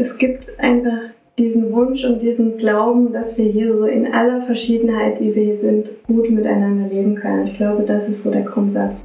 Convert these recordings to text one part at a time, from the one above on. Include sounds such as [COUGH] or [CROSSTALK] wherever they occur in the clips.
es gibt einfach diesen Wunsch und diesen Glauben, dass wir hier so in aller Verschiedenheit, wie wir hier sind, gut miteinander leben können. Ich glaube, das ist so der Grundsatz.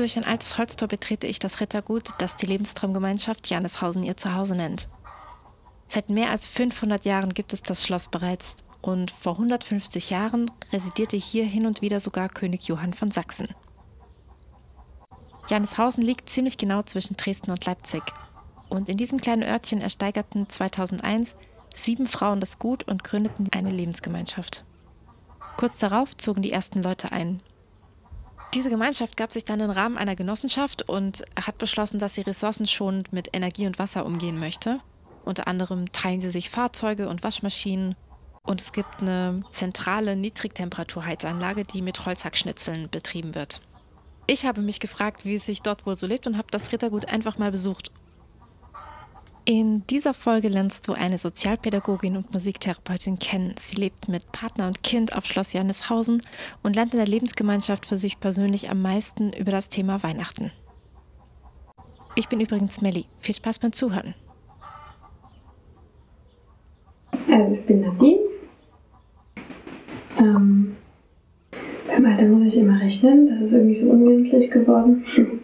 Durch ein altes Holztor betrete ich das Rittergut, das die Lebenstraumgemeinschaft Janeshausen ihr Zuhause nennt. Seit mehr als 500 Jahren gibt es das Schloss bereits und vor 150 Jahren residierte hier hin und wieder sogar König Johann von Sachsen. Janeshausen liegt ziemlich genau zwischen Dresden und Leipzig. Und in diesem kleinen Örtchen ersteigerten 2001 sieben Frauen das Gut und gründeten eine Lebensgemeinschaft. Kurz darauf zogen die ersten Leute ein, diese Gemeinschaft gab sich dann den Rahmen einer Genossenschaft und hat beschlossen, dass sie ressourcenschonend mit Energie und Wasser umgehen möchte. Unter anderem teilen sie sich Fahrzeuge und Waschmaschinen und es gibt eine zentrale Niedrigtemperaturheizanlage, die mit Holzhackschnitzeln betrieben wird. Ich habe mich gefragt, wie es sich dort wohl so lebt und habe das Rittergut einfach mal besucht in dieser Folge lernst du eine Sozialpädagogin und Musiktherapeutin kennen. Sie lebt mit Partner und Kind auf Schloss Janneshausen und lernt in der Lebensgemeinschaft für sich persönlich am meisten über das Thema Weihnachten. Ich bin übrigens Melli. Viel Spaß beim Zuhören. Also ich bin Nadine. Ähm, beim Alter muss ich immer rechnen. Das ist irgendwie so unwesentlich geworden. [LAUGHS]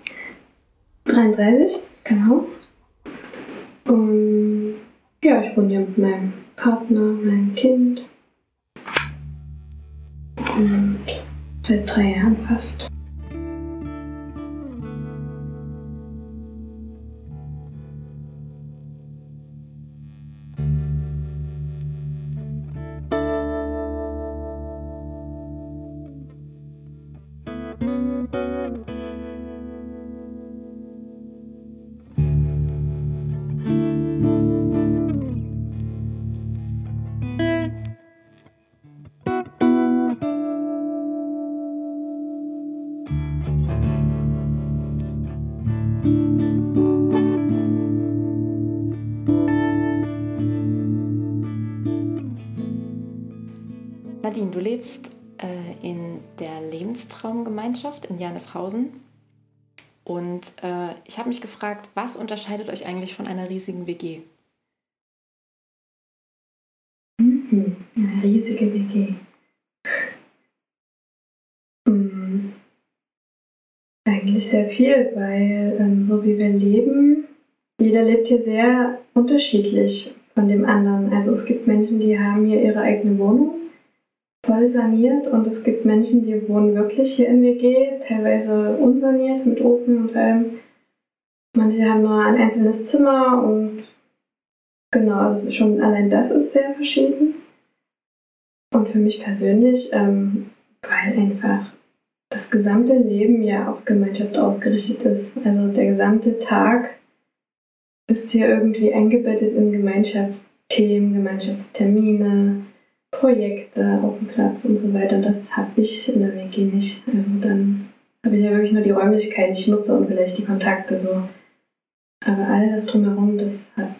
33, genau. Und ja, ich wohne ja mit meinem Partner, meinem Kind. Und seit drei Jahren fast. Nadine, du lebst äh, in der Lebenstraumgemeinschaft in Janeshausen. Und äh, ich habe mich gefragt, was unterscheidet euch eigentlich von einer riesigen WG? Mhm, eine riesige WG. Mhm. Eigentlich sehr viel, weil ähm, so wie wir leben, jeder lebt hier sehr unterschiedlich von dem anderen. Also es gibt Menschen, die haben hier ihre eigene Wohnung voll saniert und es gibt Menschen, die wohnen wirklich hier in WG, teilweise unsaniert mit Ofen und allem. Manche haben nur ein einzelnes Zimmer und genau, also schon allein das ist sehr verschieden. Und für mich persönlich, ähm, weil einfach das gesamte Leben ja auf Gemeinschaft ausgerichtet ist. Also der gesamte Tag ist hier irgendwie eingebettet in Gemeinschaftsthemen, Gemeinschaftstermine, Projekte auf dem Platz und so weiter. Das habe ich in der WG nicht. Also dann habe ich ja wirklich nur die Räumlichkeit, die ich nutze und vielleicht die Kontakte so. Aber all das drumherum, das hat,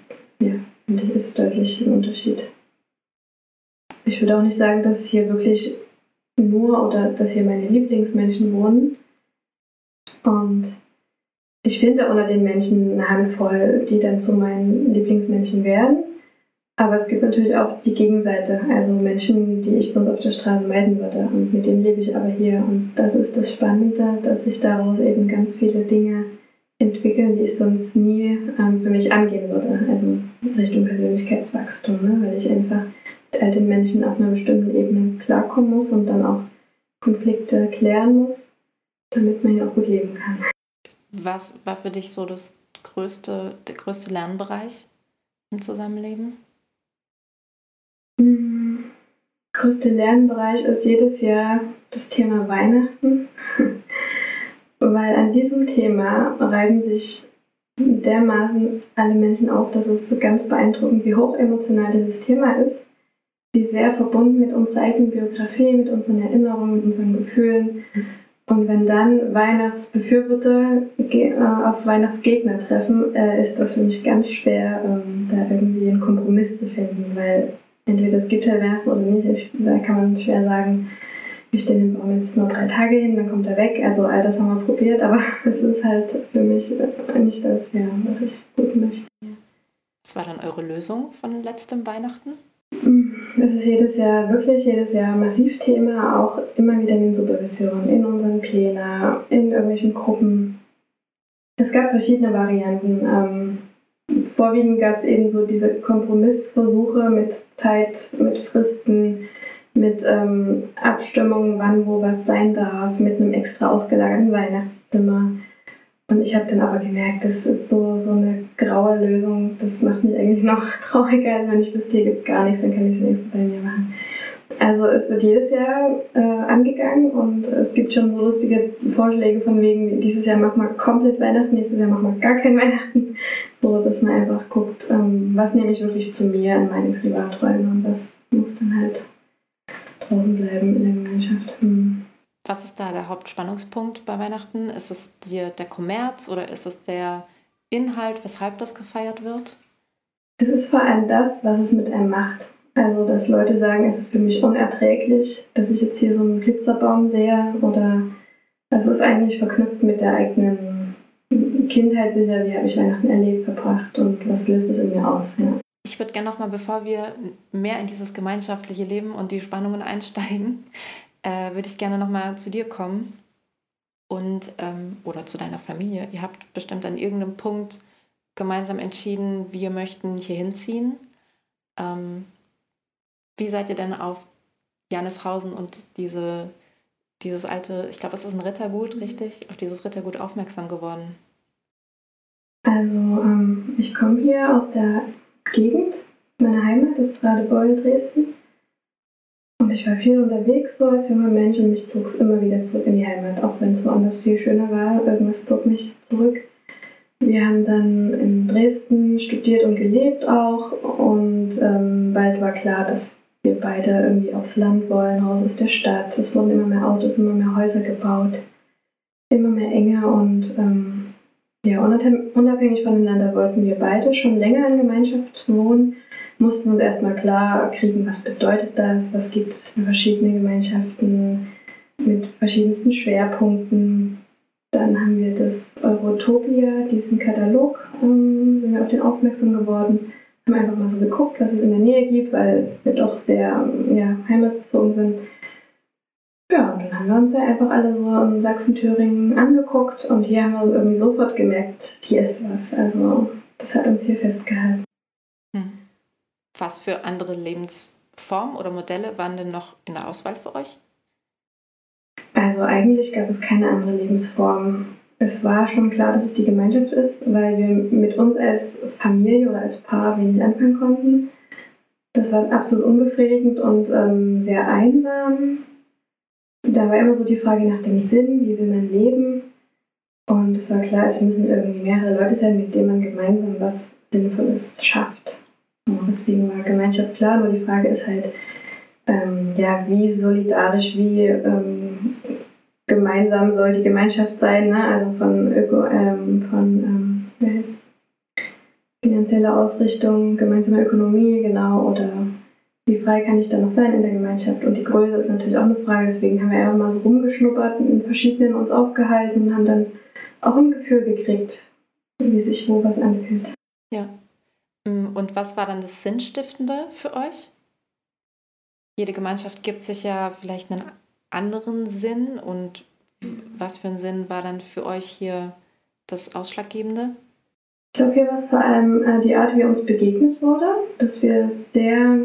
ja, finde ich, ist deutlich ein Unterschied. Ich würde auch nicht sagen, dass hier wirklich nur oder dass hier meine Lieblingsmenschen wohnen. Und ich finde unter den Menschen eine Handvoll, die dann zu meinen Lieblingsmenschen werden. Aber es gibt natürlich auch die Gegenseite, also Menschen, die ich sonst auf der Straße meiden würde. Und mit denen lebe ich aber hier. Und das ist das Spannende, dass sich daraus eben ganz viele Dinge entwickeln, die ich sonst nie ähm, für mich angehen würde. Also Richtung Persönlichkeitswachstum, ne? weil ich einfach mit all den Menschen auf einer bestimmten Ebene klarkommen muss und dann auch Konflikte klären muss, damit man ja auch gut leben kann. Was war für dich so das größte, der größte Lernbereich im Zusammenleben? Größte Lernbereich ist jedes Jahr das Thema Weihnachten, [LAUGHS] weil an diesem Thema reiben sich dermaßen alle Menschen auf, dass es ganz beeindruckend, wie hoch emotional dieses Thema ist, wie sehr verbunden mit unserer eigenen Biografie, mit unseren Erinnerungen, mit unseren Gefühlen. Und wenn dann Weihnachtsbefürworter äh, auf Weihnachtsgegner treffen, äh, ist das für mich ganz schwer, ähm, da irgendwie einen Kompromiss zu finden, weil entweder es gibt halt Weihnachten oder nicht. Ich, da kann man schwer sagen, wir stellen den Baum jetzt nur drei Tage hin, dann kommt er weg. Also all das haben wir probiert, aber [LAUGHS] es ist halt für mich nicht das, ja, was ich gut möchte. Was war dann eure Lösung von letztem Weihnachten? Es ist jedes Jahr, wirklich jedes Jahr massiv Thema, auch immer wieder in den Supervisionen, in unseren Plänen, in irgendwelchen Gruppen. Es gab verschiedene Varianten. Vorwiegend gab es eben so diese Kompromissversuche mit Zeit, mit Fristen, mit ähm, Abstimmungen, wann wo was sein darf, mit einem extra ausgelagerten Weihnachtszimmer. Und ich habe dann aber gemerkt, das ist so, so eine graue Lösung. Das macht mich eigentlich noch [LAUGHS] trauriger, als wenn ich wüsste, hier gibt es gar nichts, dann kann ich es wenigstens bei mir machen. Also es wird jedes Jahr äh, angegangen und es gibt schon so lustige Vorschläge von wegen, dieses Jahr machen wir komplett Weihnachten, nächstes Jahr machen wir gar kein Weihnachten. [LAUGHS] So, dass man einfach guckt, ähm, was nehme ich wirklich zu mir in meine Privaträume und was muss dann halt draußen bleiben in der Gemeinschaft. Hm. Was ist da der Hauptspannungspunkt bei Weihnachten? Ist es dir der Kommerz oder ist es der Inhalt, weshalb das gefeiert wird? Es ist vor allem das, was es mit einem macht. Also, dass Leute sagen, es ist für mich unerträglich, dass ich jetzt hier so einen Glitzerbaum sehe oder also es ist eigentlich verknüpft mit der eigenen Kindheit sicher, wie habe ich Weihnachten erlebt, verbracht und was löst es in mir aus. Ja. Ich würde gerne nochmal, bevor wir mehr in dieses gemeinschaftliche Leben und die Spannungen einsteigen, äh, würde ich gerne nochmal zu dir kommen und ähm, oder zu deiner Familie. Ihr habt bestimmt an irgendeinem Punkt gemeinsam entschieden, wir möchten hier hinziehen. Ähm, wie seid ihr denn auf Janishausen und diese, dieses alte, ich glaube, es ist ein Rittergut, mhm. richtig, auf dieses Rittergut aufmerksam geworden? Also, ähm, ich komme hier aus der Gegend, meine Heimat ist Radebeul, Dresden. Und ich war viel unterwegs so als junger Mensch und mich zog es immer wieder zurück in die Heimat, auch wenn es woanders viel schöner war. Irgendwas zog mich zurück. Wir haben dann in Dresden studiert und gelebt auch und ähm, bald war klar, dass wir beide irgendwie aufs Land wollen, raus aus der Stadt. Es wurden immer mehr Autos, immer mehr Häuser gebaut, immer mehr enger und ähm, ja, unabhängig voneinander wollten wir beide schon länger in Gemeinschaft wohnen mussten uns erstmal klar kriegen, was bedeutet das, was gibt es für verschiedene Gemeinschaften mit verschiedensten Schwerpunkten. Dann haben wir das Eurotopia, diesen Katalog, ähm, sind wir auf den aufmerksam geworden, haben einfach mal so geguckt, was es in der Nähe gibt, weil wir doch sehr ja, heimatbezogen sind. Ja, und dann haben wir uns ja einfach alle so in Sachsen-Thüringen angeguckt und hier haben wir irgendwie sofort gemerkt, hier ist was. Also das hat uns hier festgehalten. Was für andere Lebensformen oder Modelle waren denn noch in der Auswahl für euch? Also eigentlich gab es keine andere Lebensform. Es war schon klar, dass es die Gemeinschaft ist, weil wir mit uns als Familie oder als Paar wenig anfangen konnten. Das war absolut unbefriedigend und ähm, sehr einsam. Da war immer so die Frage nach dem Sinn, wie will man leben. Und es war klar, es müssen irgendwie mehrere Leute sein, mit denen man gemeinsam was Sinnvolles schafft. Deswegen war Gemeinschaft klar, nur die Frage ist halt, ähm, ja, wie solidarisch, wie ähm, gemeinsam soll die Gemeinschaft sein, ne? also von, Öko, ähm, von ähm, wie heißt finanzieller Ausrichtung, gemeinsame Ökonomie, genau, oder wie frei kann ich da noch sein in der Gemeinschaft? Und die Größe ist natürlich auch eine Frage, deswegen haben wir einfach mal so rumgeschnuppert und in verschiedenen uns aufgehalten und haben dann auch ein Gefühl gekriegt, wie sich wo was anfühlt. Ja. Mm, und was war dann das Sinnstiftende für euch? Jede Gemeinschaft gibt sich ja vielleicht einen anderen Sinn und was für ein Sinn war dann für euch hier das Ausschlaggebende? Ich glaube, hier war es vor allem äh, die Art, wie uns begegnet wurde, dass wir sehr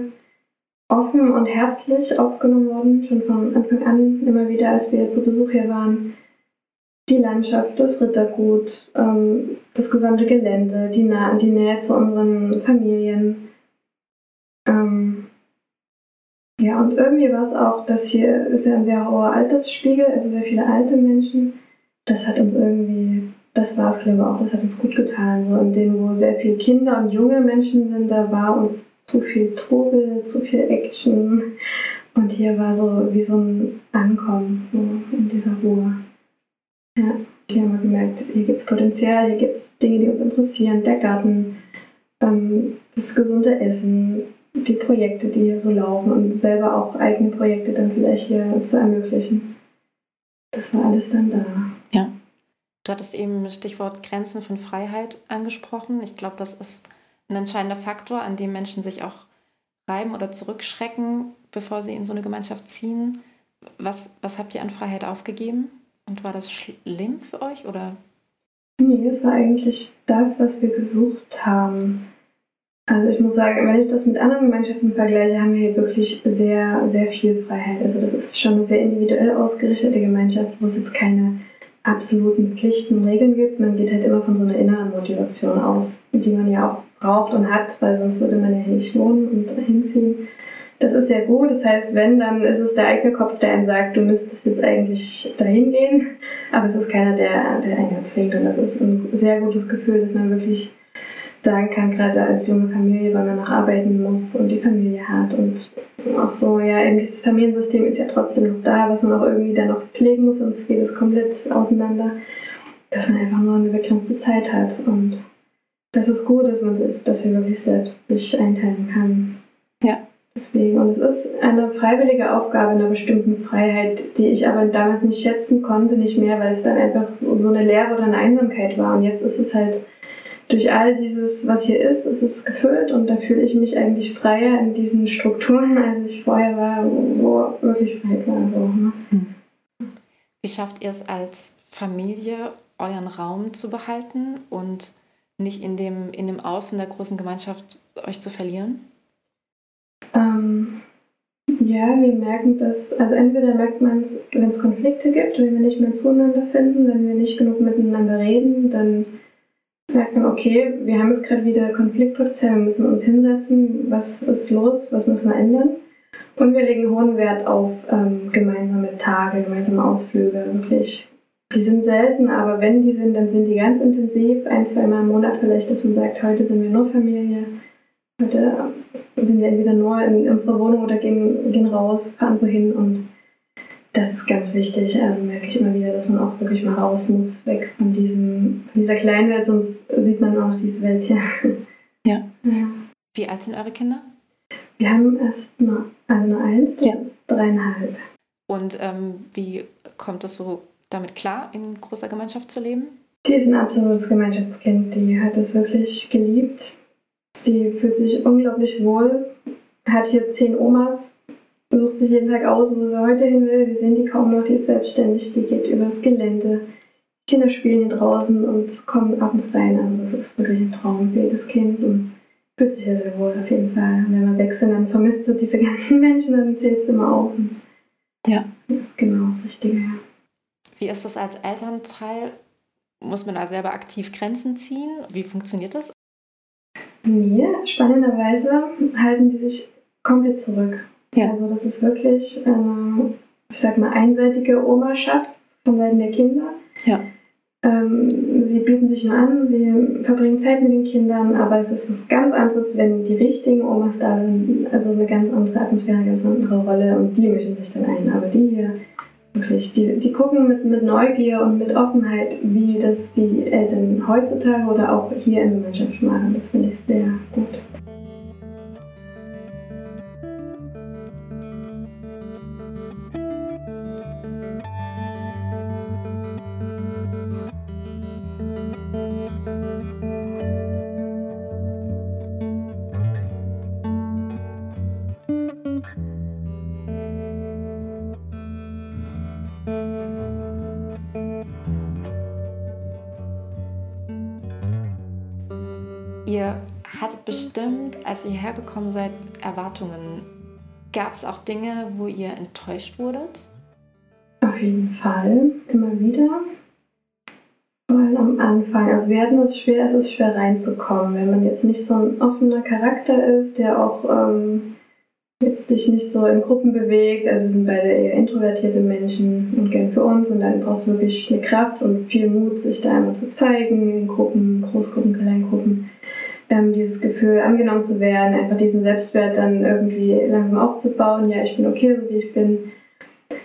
offen und herzlich aufgenommen wurden, schon von Anfang an, immer wieder, als wir zu Besuch hier waren die Landschaft, das Rittergut, ähm, das gesamte Gelände, die, Nähe zu unseren Familien. Ähm, ja, und irgendwie war es auch, dass hier ist ja ein sehr hoher Altersspiegel, also sehr viele alte Menschen. Das hat uns irgendwie das war es, glaube ich, auch. Das hat uns gut getan. So in denen, wo sehr viele Kinder und junge Menschen sind, da war uns zu viel Trubel, zu viel Action. Und hier war so wie so ein Ankommen, so in dieser Ruhe. Ja, hier haben wir gemerkt, hier gibt es Potenzial, hier gibt es Dinge, die uns interessieren. Der Garten, ähm, das gesunde Essen, die Projekte, die hier so laufen und selber auch eigene Projekte dann vielleicht hier zu ermöglichen. Das war alles dann da. Ja. Du hattest eben das Stichwort Grenzen von Freiheit angesprochen. Ich glaube, das ist ein entscheidender Faktor, an dem Menschen sich auch reiben oder zurückschrecken, bevor sie in so eine Gemeinschaft ziehen. Was, was habt ihr an Freiheit aufgegeben? Und war das schlimm für euch oder? Nee, es war eigentlich das, was wir gesucht haben. Also ich muss sagen, wenn ich das mit anderen Gemeinschaften vergleiche, haben wir hier wirklich sehr, sehr viel Freiheit. Also das ist schon eine sehr individuell ausgerichtete Gemeinschaft, wo es jetzt keine absoluten Pflichten, Regeln gibt. Man geht halt immer von so einer inneren Motivation aus, die man ja auch braucht und hat, weil sonst würde man ja nicht wohnen und hinziehen. Das ist sehr gut. Das heißt, wenn, dann ist es der eigene Kopf, der einem sagt, du müsstest jetzt eigentlich dahin gehen. Aber es ist keiner, der, der einen zwingt. Und das ist ein sehr gutes Gefühl, dass man wirklich sagen kann, gerade als junge Familie, weil man noch arbeiten muss und die Familie hat. Und auch so, ja, eben dieses Familiensystem ist ja trotzdem noch da, was man auch irgendwie dann noch pflegen muss, sonst geht es komplett auseinander. Dass man einfach nur eine begrenzte Zeit hat. Und das ist gut, dass man es, dass wir wirklich selbst sich einteilen kann. Ja. Deswegen, und es ist eine freiwillige Aufgabe in einer bestimmten Freiheit, die ich aber damals nicht schätzen konnte, nicht mehr, weil es dann einfach so, so eine Leere oder eine Einsamkeit war. Und jetzt ist es halt durch all dieses, was hier ist, ist es gefüllt und da fühle ich mich eigentlich freier in diesen Strukturen, [LAUGHS] als ich vorher war, wo wirklich Freiheit war. So, ne? Wie schafft ihr es als Familie, euren Raum zu behalten und nicht in dem, in dem Außen der großen Gemeinschaft euch zu verlieren? Ähm, ja, wir merken das, also entweder merkt man es, wenn es Konflikte gibt, wenn wir nicht mehr zueinander finden, wenn wir nicht genug miteinander reden, dann merkt man, okay, wir haben jetzt gerade wieder Konfliktpotenzial, wir müssen uns hinsetzen, was ist los, was müssen wir ändern. Und wir legen hohen Wert auf ähm, gemeinsame Tage, gemeinsame Ausflüge, wirklich. Die sind selten, aber wenn die sind, dann sind die ganz intensiv, ein, zweimal im Monat vielleicht, dass man sagt, heute sind wir nur Familie, heute sind wir entweder nur in unserer Wohnung oder gehen, gehen raus, fahren wohin und das ist ganz wichtig. Also merke ich immer wieder, dass man auch wirklich mal raus muss, weg von, diesem, von dieser kleinen Welt, sonst sieht man auch diese Welt hier. [LAUGHS] Ja. ja. Wie alt sind eure Kinder? Wir haben erst nur, also nur eins, das ja. ist dreieinhalb. Und ähm, wie kommt es so damit klar, in großer Gemeinschaft zu leben? Die ist ein absolutes Gemeinschaftskind. Die hat es wirklich geliebt. Sie fühlt sich unglaublich wohl, hat hier zehn Omas, sucht sich jeden Tag aus, wo sie heute hin will. Wir sehen die kaum noch, die ist selbstständig, die geht übers Gelände. Die Kinder spielen hier draußen und kommen abends rein. Also das ist wirklich ein Traum für jedes Kind und fühlt sich ja sehr wohl auf jeden Fall. Und wenn wir weg sind, dann vermisst du diese [LAUGHS] ganzen Menschen, dann zählt es immer auf. Und ja, das ist genau das Richtige, ja. Wie ist das als Elternteil? Muss man da selber aktiv Grenzen ziehen? Wie funktioniert das? Nee, spannenderweise halten die sich komplett zurück. Ja. Also das ist wirklich eine, ich sag mal, einseitige Omaschaft von Seiten der Kinder. Ja. Ähm, sie bieten sich nur an, sie verbringen Zeit mit den Kindern, aber es ist was ganz anderes, wenn die richtigen Omas da sind. Also eine ganz andere Atmosphäre, eine ganz andere Rolle und die mischen sich dann ein. Aber die hier, wirklich, die, die gucken mit, mit Neugier und mit Offenheit, wie das die Eltern heutzutage oder auch hier in der Gemeinschaft machen. Das finde ich sehr gut. Bestimmt, als ihr hergekommen seid, Erwartungen. Gab es auch Dinge, wo ihr enttäuscht wurdet? Auf jeden Fall, immer wieder. Weil am Anfang, also wir hatten es schwer, es ist schwer reinzukommen, wenn man jetzt nicht so ein offener Charakter ist, der auch ähm, jetzt sich nicht so in Gruppen bewegt. Also wir sind beide eher introvertierte Menschen und gern für uns und dann braucht es wirklich eine Kraft und viel Mut, sich da einmal zu zeigen in Gruppen, Großgruppen, Kleingruppen. Ähm, dieses Gefühl, angenommen zu werden, einfach diesen Selbstwert dann irgendwie langsam aufzubauen. Ja, ich bin okay, so wie ich bin.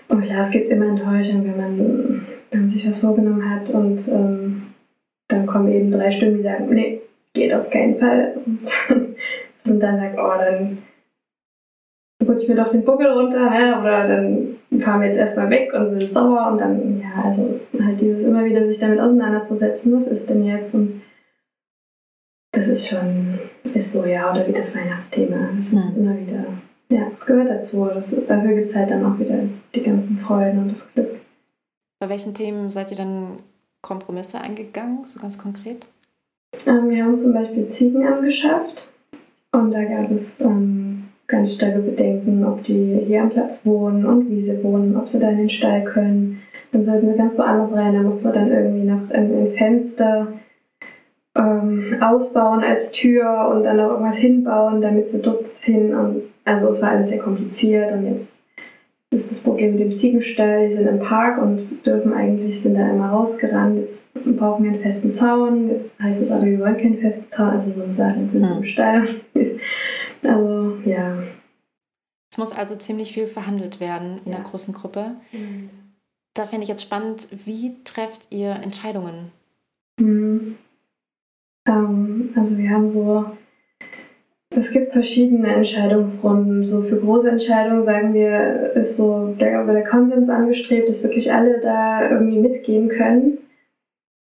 Und klar, es gibt immer Enttäuschung, wenn man, wenn man sich was vorgenommen hat und ähm, dann kommen eben drei Stimmen, die sagen, nee, geht auf keinen Fall. Und, [LAUGHS] und dann sagt, oh, dann rutsche ich mir doch den Buckel runter, ne? oder dann fahren wir jetzt erstmal weg und sind sauer und dann, ja, also halt dieses immer wieder sich damit auseinanderzusetzen, was ist denn jetzt und das ist schon, ist so, ja, oder wie das Weihnachtsthema, das ist mhm. immer wieder, ja, es gehört dazu, das, dafür gibt es halt dann auch wieder die ganzen Freuden und das Glück. Bei welchen Themen seid ihr dann Kompromisse eingegangen, so ganz konkret? Ähm, wir haben uns zum Beispiel Ziegen angeschafft und da gab es ähm, ganz starke Bedenken, ob die hier am Platz wohnen und wie sie wohnen, ob sie da in den Stall können. Dann sollten wir ganz woanders rein, da mussten wir dann irgendwie noch ein, ein Fenster ähm, ausbauen als Tür und dann noch irgendwas hinbauen, damit sie dort hin. Und, also es war alles sehr kompliziert und jetzt ist das Problem mit dem Ziegenstall. Die sind im Park und dürfen eigentlich, sind da immer rausgerannt. Jetzt brauchen wir einen festen Zaun. Jetzt heißt es aber, wir wollen keinen festen Zaun. Also so Sachen sind im Stall. [LAUGHS] Also, ja. Es muss also ziemlich viel verhandelt werden in ja. der großen Gruppe. Mhm. Da fände ich jetzt spannend, wie trefft ihr Entscheidungen? Mhm. Ähm, also wir haben so es gibt verschiedene Entscheidungsrunden. So für große Entscheidungen sagen wir, ist so der, der Konsens angestrebt, dass wirklich alle da irgendwie mitgehen können.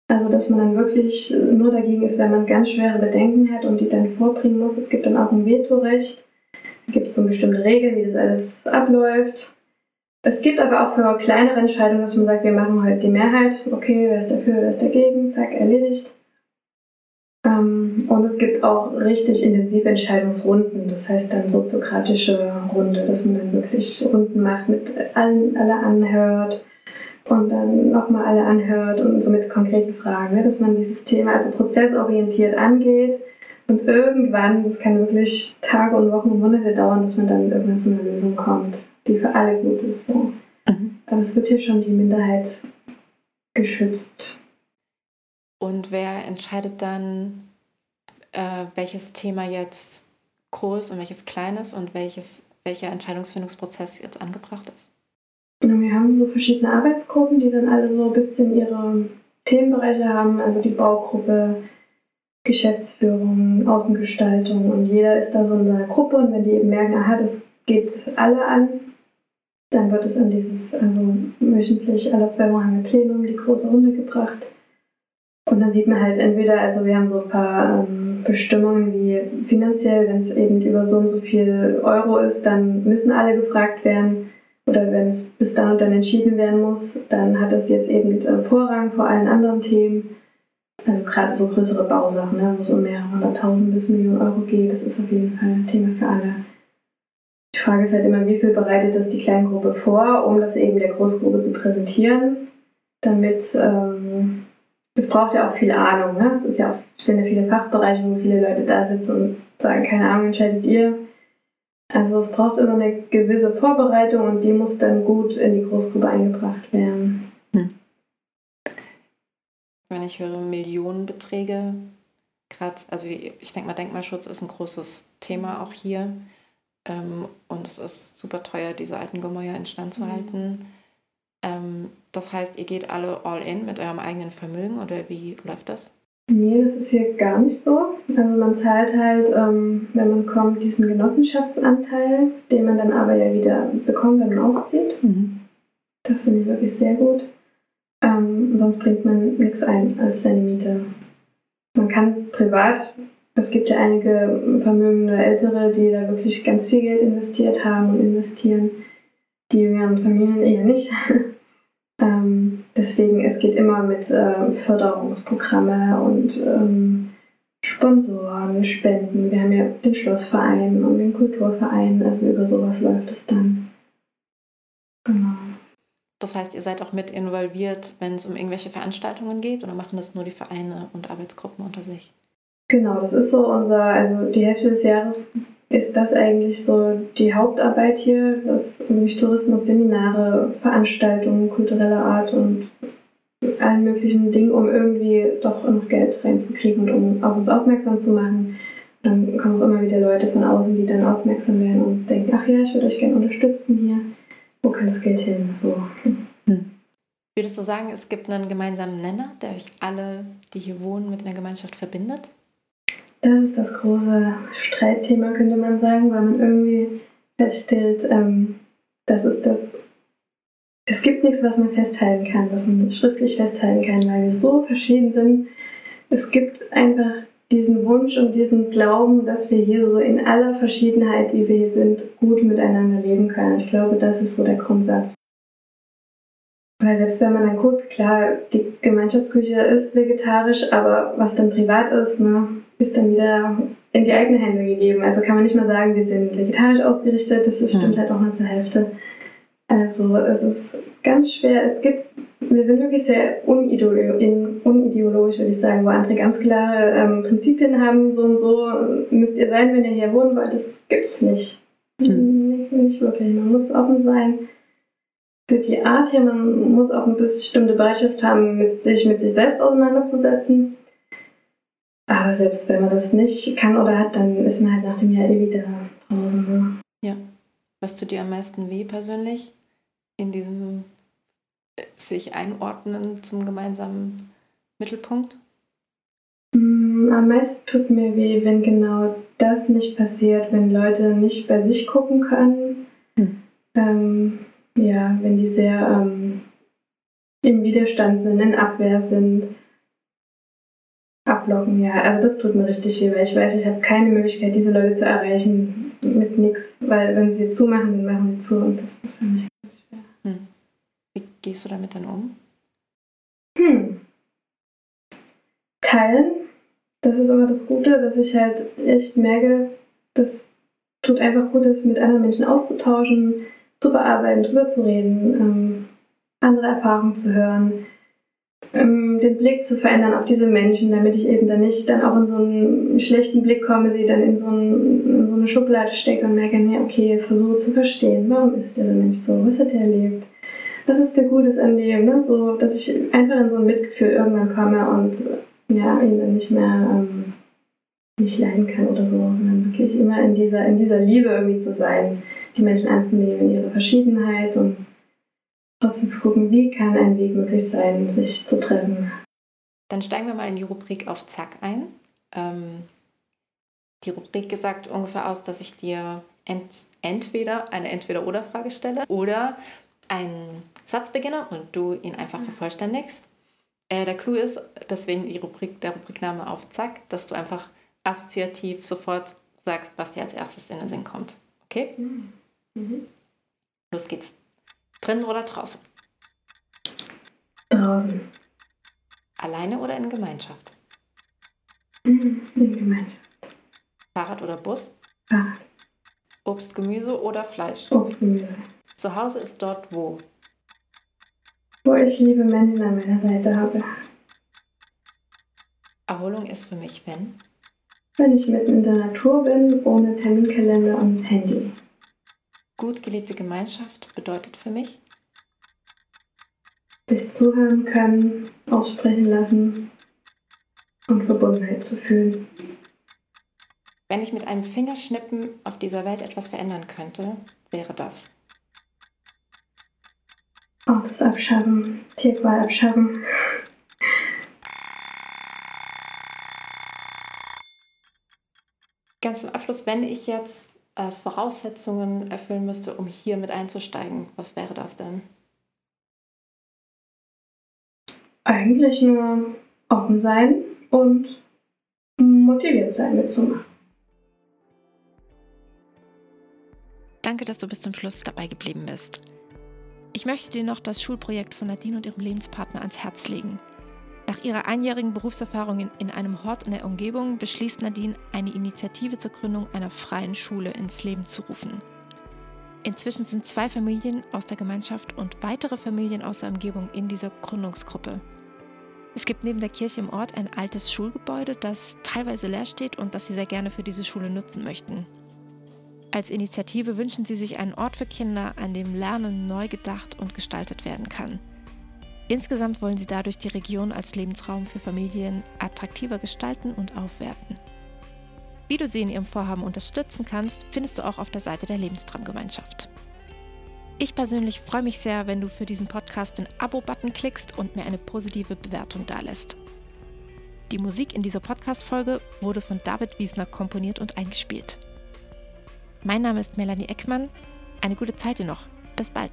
Also dass man dann wirklich nur dagegen ist, wenn man ganz schwere Bedenken hat und die dann vorbringen muss. Es gibt dann auch ein Vetorecht. Da gibt es so bestimmte Regeln, wie das alles abläuft. Es gibt aber auch für kleinere Entscheidungen, dass man sagt, wir machen halt die Mehrheit. Okay, wer ist dafür, wer ist dagegen? Zack, erledigt. Ähm, und es gibt auch richtig intensive Entscheidungsrunden, das heißt dann soziokratische Runde, dass man dann wirklich Runden macht, mit allen alle anhört und dann nochmal alle anhört und so mit konkreten Fragen, ne, dass man dieses Thema also prozessorientiert angeht und irgendwann, das kann wirklich Tage und Wochen und Monate dauern, dass man dann irgendwann zu einer Lösung kommt, die für alle gut ist. So. Mhm. Aber es wird hier schon die Minderheit geschützt. Und wer entscheidet dann, äh, welches Thema jetzt groß und welches klein ist und welches, welcher Entscheidungsfindungsprozess jetzt angebracht ist? Wir haben so verschiedene Arbeitsgruppen, die dann alle so ein bisschen ihre Themenbereiche haben, also die Baugruppe, Geschäftsführung, Außengestaltung. Und jeder ist da so in seiner Gruppe. Und wenn die eben merken, aha, das geht alle an, dann wird es an dieses, also wöchentlich alle zwei Wochen ein Plenum, die große Runde gebracht und dann sieht man halt entweder, also wir haben so ein paar ähm, Bestimmungen wie finanziell, wenn es eben über so und so viel Euro ist, dann müssen alle gefragt werden. Oder wenn es bis dann und dann entschieden werden muss, dann hat es jetzt eben äh, Vorrang vor allen anderen Themen. Also gerade so größere Bausachen, ne, wo es um mehrere hunderttausend bis Millionen Euro geht, das ist auf jeden Fall ein Thema für alle. Die Frage ist halt immer, wie viel bereitet das die Kleingruppe vor, um das eben der Großgruppe zu präsentieren, damit ähm, es braucht ja auch viel Ahnung. Ne? Es ist ja auch, sind ja viele Fachbereiche, wo viele Leute da sitzen und sagen, keine Ahnung, entscheidet ihr. Also es braucht immer eine gewisse Vorbereitung und die muss dann gut in die Großgruppe eingebracht werden. Hm. Wenn ich höre Millionenbeträge, gerade, also ich denke mal, Denkmalschutz ist ein großes Thema auch hier. Ähm, und es ist super teuer, diese alten Gemäuer instand zu mhm. halten. Ähm, das heißt, ihr geht alle all in mit eurem eigenen Vermögen oder wie läuft das? Nee, das ist hier gar nicht so. Also man zahlt halt, ähm, wenn man kommt, diesen Genossenschaftsanteil, den man dann aber ja wieder bekommt, wenn man auszieht. Mhm. Das finde ich wirklich sehr gut. Ähm, sonst bringt man nichts ein als seine Miete. Man kann privat, es gibt ja einige vermögende Ältere, die da wirklich ganz viel Geld investiert haben und investieren. Die jüngeren Familien eher nicht. [LAUGHS] Ähm, deswegen, es geht immer mit äh, Förderungsprogramme und ähm, Sponsoren, Spenden. Wir haben ja den Schlossverein und den Kulturverein, also über sowas läuft es dann. Genau. Das heißt, ihr seid auch mit involviert, wenn es um irgendwelche Veranstaltungen geht oder machen das nur die Vereine und Arbeitsgruppen unter sich? Genau, das ist so unser, also die Hälfte des Jahres ist das eigentlich so die Hauptarbeit hier, dass durch Tourismus, Seminare, Veranstaltungen kultureller Art und allen möglichen Dingen, um irgendwie doch noch Geld reinzukriegen und um auf uns aufmerksam zu machen. Dann kommen auch immer wieder Leute von außen, die dann aufmerksam werden und denken, ach ja, ich würde euch gerne unterstützen hier. Wo kann das Geld hin? So. Hm. Würdest du sagen, es gibt einen gemeinsamen Nenner, der euch alle, die hier wohnen, mit einer Gemeinschaft verbindet? Das ist das große Streitthema, könnte man sagen, weil man irgendwie feststellt, ähm, das ist das. Es gibt nichts, was man festhalten kann, was man schriftlich festhalten kann, weil wir so verschieden sind. Es gibt einfach diesen Wunsch und diesen Glauben, dass wir hier so in aller Verschiedenheit, wie wir hier sind, gut miteinander leben können. Ich glaube, das ist so der Grundsatz. Weil selbst wenn man dann guckt, klar, die Gemeinschaftsküche ist vegetarisch, aber was dann privat ist, ne, ist dann wieder in die eigenen Hände gegeben. Also kann man nicht mal sagen, wir sind vegetarisch ausgerichtet, das ist, stimmt halt auch nur zur Hälfte. Also es ist ganz schwer. Es gibt, wir sind wirklich sehr unideologisch, würde ich sagen, wo andere ganz klare ähm, Prinzipien haben, so und so müsst ihr sein, wenn ihr hier wohnen wollt. Das gibt es nicht. Mhm. Nicht, nicht wirklich. Man muss offen sein für die Art hier. Man muss auch eine bestimmte Bereitschaft haben, mit sich mit sich selbst auseinanderzusetzen. Aber selbst wenn man das nicht kann oder hat, dann ist man halt nach dem Jahr eh wieder draußen. Ne? Ja. Was tut dir am meisten weh persönlich in diesem äh, sich einordnen zum gemeinsamen Mittelpunkt? Mm, am meisten tut mir weh, wenn genau das nicht passiert, wenn Leute nicht bei sich gucken können. Hm. Ähm, ja, wenn die sehr ähm, im Widerstand sind, in Abwehr sind Ablocken, ja. Also das tut mir richtig weh, weil ich weiß, ich habe keine Möglichkeit, diese Leute zu erreichen mit nichts, weil wenn sie zumachen, dann machen sie zu und das ist für mich ganz schwer. Hm. Wie gehst du damit dann um? Hm. Teilen, das ist immer das Gute, dass ich halt echt merke, das tut einfach gut, das mit anderen Menschen auszutauschen, zu bearbeiten, drüber zu reden, ähm, andere Erfahrungen zu hören ähm, den Blick zu verändern auf diese Menschen, damit ich eben dann nicht dann auch in so einen schlechten Blick komme, sie dann in so, ein, in so eine Schublade stecke und merke, nee, okay, versuche zu verstehen, warum ist dieser Mensch so, was hat er erlebt, was ist der Gutes an dem, ne? so, dass ich einfach in so ein Mitgefühl irgendwann komme und ja, ihn dann nicht mehr ähm, nicht leiden kann oder so, sondern wirklich immer in dieser, in dieser Liebe irgendwie zu sein, die Menschen anzunehmen in ihrer Verschiedenheit und trotzdem zu gucken, wie kann ein Weg möglich sein, sich zu treffen. Dann steigen wir mal in die Rubrik auf Zack ein. Ähm, die Rubrik sagt ungefähr aus, dass ich dir ent entweder eine Entweder-Oder-Frage stelle oder einen Satz beginne und du ihn einfach mhm. vervollständigst. Äh, der Clou ist, deswegen die Rubrik, der Rubrikname auf Zack, dass du einfach assoziativ sofort sagst, was dir als erstes in den Sinn kommt. Okay? Mhm. Mhm. Los geht's. Drinnen oder draußen? Draußen. Alleine oder in Gemeinschaft? Mhm, in Gemeinschaft. Fahrrad oder Bus? Fahrrad. Obst, Gemüse oder Fleisch? Obst, Gemüse. Zu Hause ist dort wo? Wo ich liebe Menschen an meiner Seite habe. Erholung ist für mich, wenn? Wenn ich mitten in der Natur bin, ohne Terminkalender und Handy. Gut gelebte Gemeinschaft bedeutet für mich? Sich zuhören können, aussprechen lassen und Verbundenheit zu fühlen. Wenn ich mit einem Fingerschnippen auf dieser Welt etwas verändern könnte, wäre das? Autos abschaffen, Tierqual abschaffen. Ganz zum Abschluss, wenn ich jetzt äh, Voraussetzungen erfüllen müsste, um hier mit einzusteigen, was wäre das denn? Eigentlich nur offen sein und motiviert sein mitzumachen. Danke, dass du bis zum Schluss dabei geblieben bist. Ich möchte dir noch das Schulprojekt von Nadine und ihrem Lebenspartner ans Herz legen. Nach ihrer einjährigen Berufserfahrung in, einem Hort in der Umgebung beschließt Nadine, eine Initiative zur Gründung einer freien Schule ins Leben zu rufen. Inzwischen sind zwei Familien aus der Gemeinschaft und weitere Familien aus der Umgebung in dieser Gründungsgruppe. Es gibt neben der Kirche im Ort ein altes Schulgebäude, das teilweise leer steht und das sie sehr gerne für diese Schule nutzen möchten. Als Initiative wünschen sie sich einen Ort für Kinder, an dem Lernen neu gedacht und gestaltet werden kann. Insgesamt wollen sie dadurch die Region als Lebensraum für Familien attraktiver gestalten und aufwerten. Wie du sie in ihrem Vorhaben unterstützen kannst, findest du auch auf der Seite der Lebenstraumgemeinschaft. Ich persönlich freue mich sehr, wenn du für diesen Podcast den Abo-Button klickst und mir eine positive Bewertung dalässt. Die Musik in dieser Podcast-Folge wurde von David Wiesner komponiert und eingespielt. Mein Name ist Melanie Eckmann. Eine gute Zeit dir noch. Bis bald.